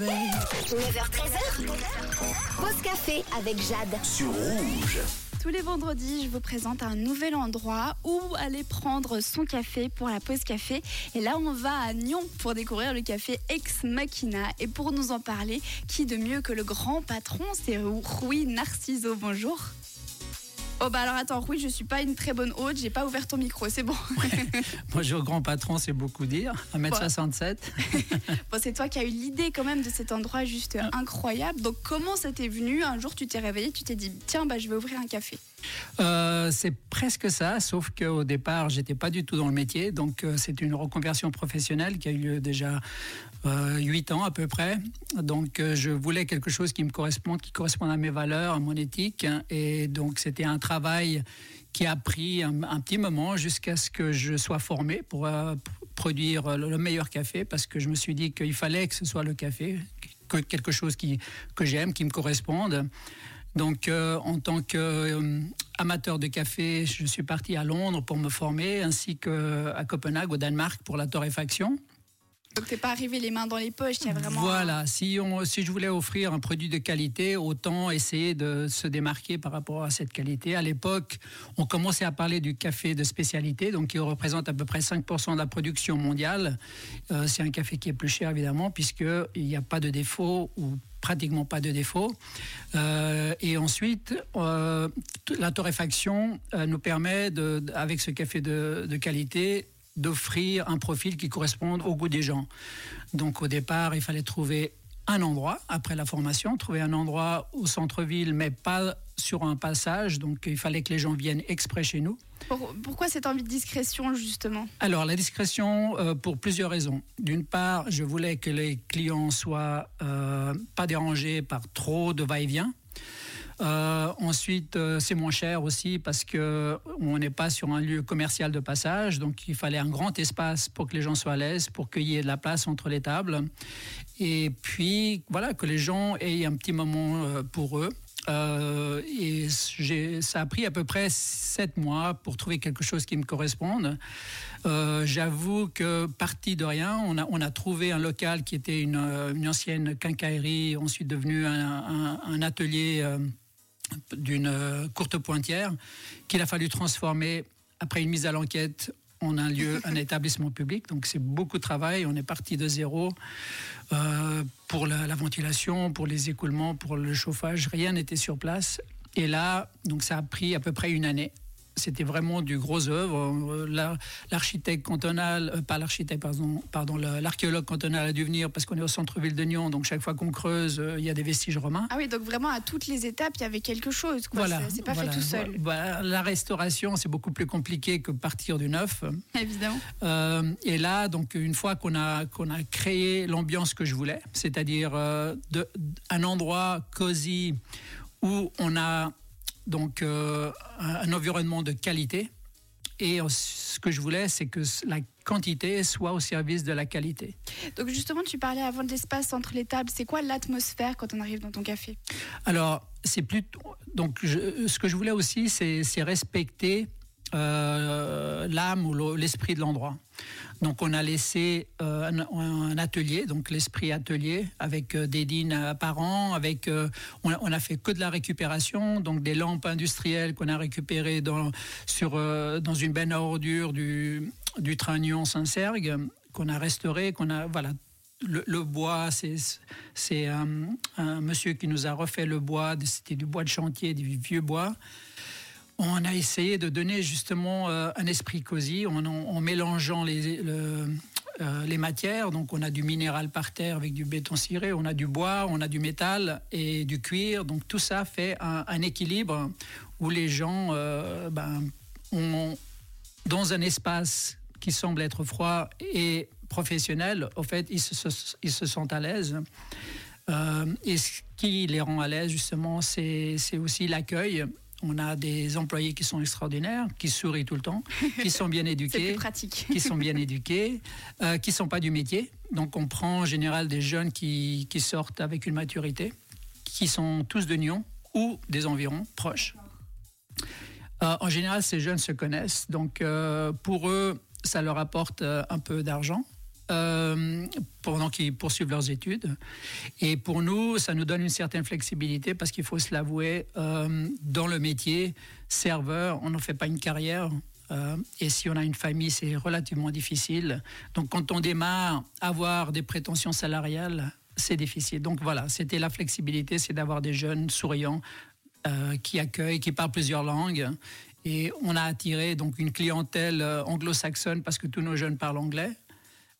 9h13h. Pause café avec Jade. Sur Rouge. Tous les vendredis, je vous présente un nouvel endroit où aller prendre son café pour la pause café. Et là, on va à Nyon pour découvrir le café Ex Machina. Et pour nous en parler, qui de mieux que le grand patron, c'est Rui Narciso. Bonjour. Oh bah alors attends, Rui, je suis pas une très bonne hôte, j'ai pas ouvert ton micro, c'est bon. Bonjour grand patron, c'est beaucoup dire. 1m67. bon, c'est toi qui as eu l'idée quand même de cet endroit juste incroyable. Donc comment ça t'est venu? Un jour tu t'es réveillé, tu t'es dit tiens bah je vais ouvrir un café. Euh, c'est presque ça, sauf qu'au départ, j'étais pas du tout dans le métier. Donc, euh, c'est une reconversion professionnelle qui a eu lieu déjà euh, 8 ans à peu près. Donc, je voulais quelque chose qui me corresponde, qui corresponde à mes valeurs, à mon éthique. Et donc, c'était un travail qui a pris un, petit moment jusqu'à ce que je sois formé pour produire le, meilleur café, parce que je me suis dit qu'il fallait que ce soit le café, que quelque chose qui, que j'aime, qui me corresponde. Donc, euh, en tant qu'amateur euh, de café, je suis parti à Londres pour me former, ainsi qu'à Copenhague, au Danemark, pour la torréfaction. Donc t'es pas arrivé les mains dans les poches, il vraiment. Voilà, si, on, si je voulais offrir un produit de qualité, autant essayer de se démarquer par rapport à cette qualité. À l'époque, on commençait à parler du café de spécialité, donc qui représente à peu près 5% de la production mondiale. Euh, c'est un café qui est plus cher évidemment, puisqu'il n'y a pas de défaut ou pratiquement pas de défaut. Euh, et ensuite, euh, la torréfaction nous permet, de, avec ce café de qualité, d'offrir un profil qui corresponde au goût des gens. Donc au départ, il fallait trouver un endroit après la formation, trouver un endroit au centre-ville, mais pas sur un passage. Donc il fallait que les gens viennent exprès chez nous. Pourquoi cette envie de discrétion justement? Alors la discrétion euh, pour plusieurs raisons. D'une part, je voulais que les clients soient euh, pas dérangés par trop de va-et-vient. Euh, ensuite, euh, c'est moins cher aussi parce que on n'est pas sur un lieu commercial de passage, donc il fallait un grand espace pour que les gens soient à l'aise, pour qu'il y ait de la place entre les tables, et puis voilà que les gens aient un petit moment euh, pour eux. et ça a pris à peu près sept mois pour trouver quelque chose qui me corresponde. J'avoue que parti de rien, on a, trouvé un local qui était une, ancienne quincaillerie, ensuite devenu un atelier d'une euh, courte pointière qu'il a fallu transformer après une mise à l'enquête en un lieu, un établissement public. Donc c'est beaucoup de travail. On est parti de zéro euh, pour la, la, ventilation, pour les écoulements, pour le chauffage. Rien n'était sur place. Et là, donc ça a pris à peu près une année c'était vraiment du gros œuvre. L'architecte cantonal, euh, pas l'architecte, pardon, pardon l'archéologue cantonal a dû venir parce qu'on est au centre-ville de Nyon, donc chaque fois qu'on creuse, euh, il y a des vestiges romains. Ah oui, donc vraiment à toutes les étapes, il y avait quelque chose. Quoi. Voilà, c'est pas fait tout seul. la restauration, c'est beaucoup plus compliqué que partir du neuf. Évidemment. Euh, et là, donc une fois qu'on a qu'on a créé l'ambiance que je voulais, c'est-à-dire un endroit cosy où on a donc euh, un environnement de qualité. Et ce que je voulais, c'est que la quantité soit au service de la qualité. Donc justement, tu parlais avant de l'espace entre les tables. C'est quoi l'atmosphère quand on arrive dans ton café? Alors, c'est plutôt... Donc, ce que je voulais aussi, c'est respecter euh, l'âme ou l'esprit de l'endroit. Donc on a laissé euh, un, atelier, donc l'esprit atelier, avec euh, des dînes apparents, avec on, a, fait que de la récupération, donc des lampes industrielles qu'on a récupérées dans, sur, dans une benne à ordures du, du train Nyon-Saint-Sergue, qu'on a restauré, qu'on a voilà le, bois, c'est un, un, monsieur qui nous a refait le bois, c'était du bois de chantier, du vieux bois on a essayé de donner justement euh, un esprit cosy en, mélangeant les, euh, les matières. Donc on a du minéral par terre avec du béton ciré, on a du bois, on a du métal et du cuir. Donc tout ça fait un, équilibre où les gens, euh, ben, dans un espace qui semble être froid et professionnel, au fait, ils se sentent à l'aise. et ce qui les rend à l'aise, justement, c'est aussi l'accueil on a des employés qui sont extraordinaires, qui sourient tout le temps, qui sont bien éduqués, qui sont bien éduqués, euh, qui sont pas du métier. Donc on prend en général des jeunes qui, sortent avec une maturité, qui sont tous de Nyon ou des environs proches. Euh, en général, ces jeunes se connaissent, donc euh, pour eux, ça leur apporte un peu d'argent. Euh, pendant qu'ils poursuivent leurs études. Et pour nous, ça nous donne une certaine flexibilité parce qu'il faut se l'avouer, euh, dans le métier, serveur, on n'en fait pas une carrière. Euh, et si on a une famille, c'est relativement difficile. Donc quand on démarre, avoir des prétentions salariales, c'est difficile. Donc voilà, c'était la flexibilité, c'est d'avoir des jeunes souriants qui accueillent, qui parlent plusieurs langues. Et on a attiré donc une clientèle anglo-saxonne parce que tous nos jeunes parlent anglais.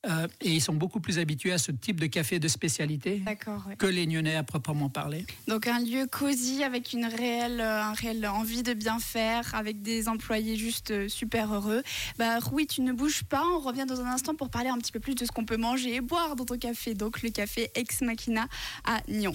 Euh, et ils sont beaucoup plus habitués à ce type de café de spécialité que les Nyonnais à proprement parler. Donc un lieu cosy avec une réelle, un réel envie de bien faire, avec des employés juste super heureux. Bah, Rui, tu ne bouges pas. On revient dans un instant pour parler un petit peu plus de ce qu'on peut manger et boire dans ton café. Donc le café Ex Machina à Nyon.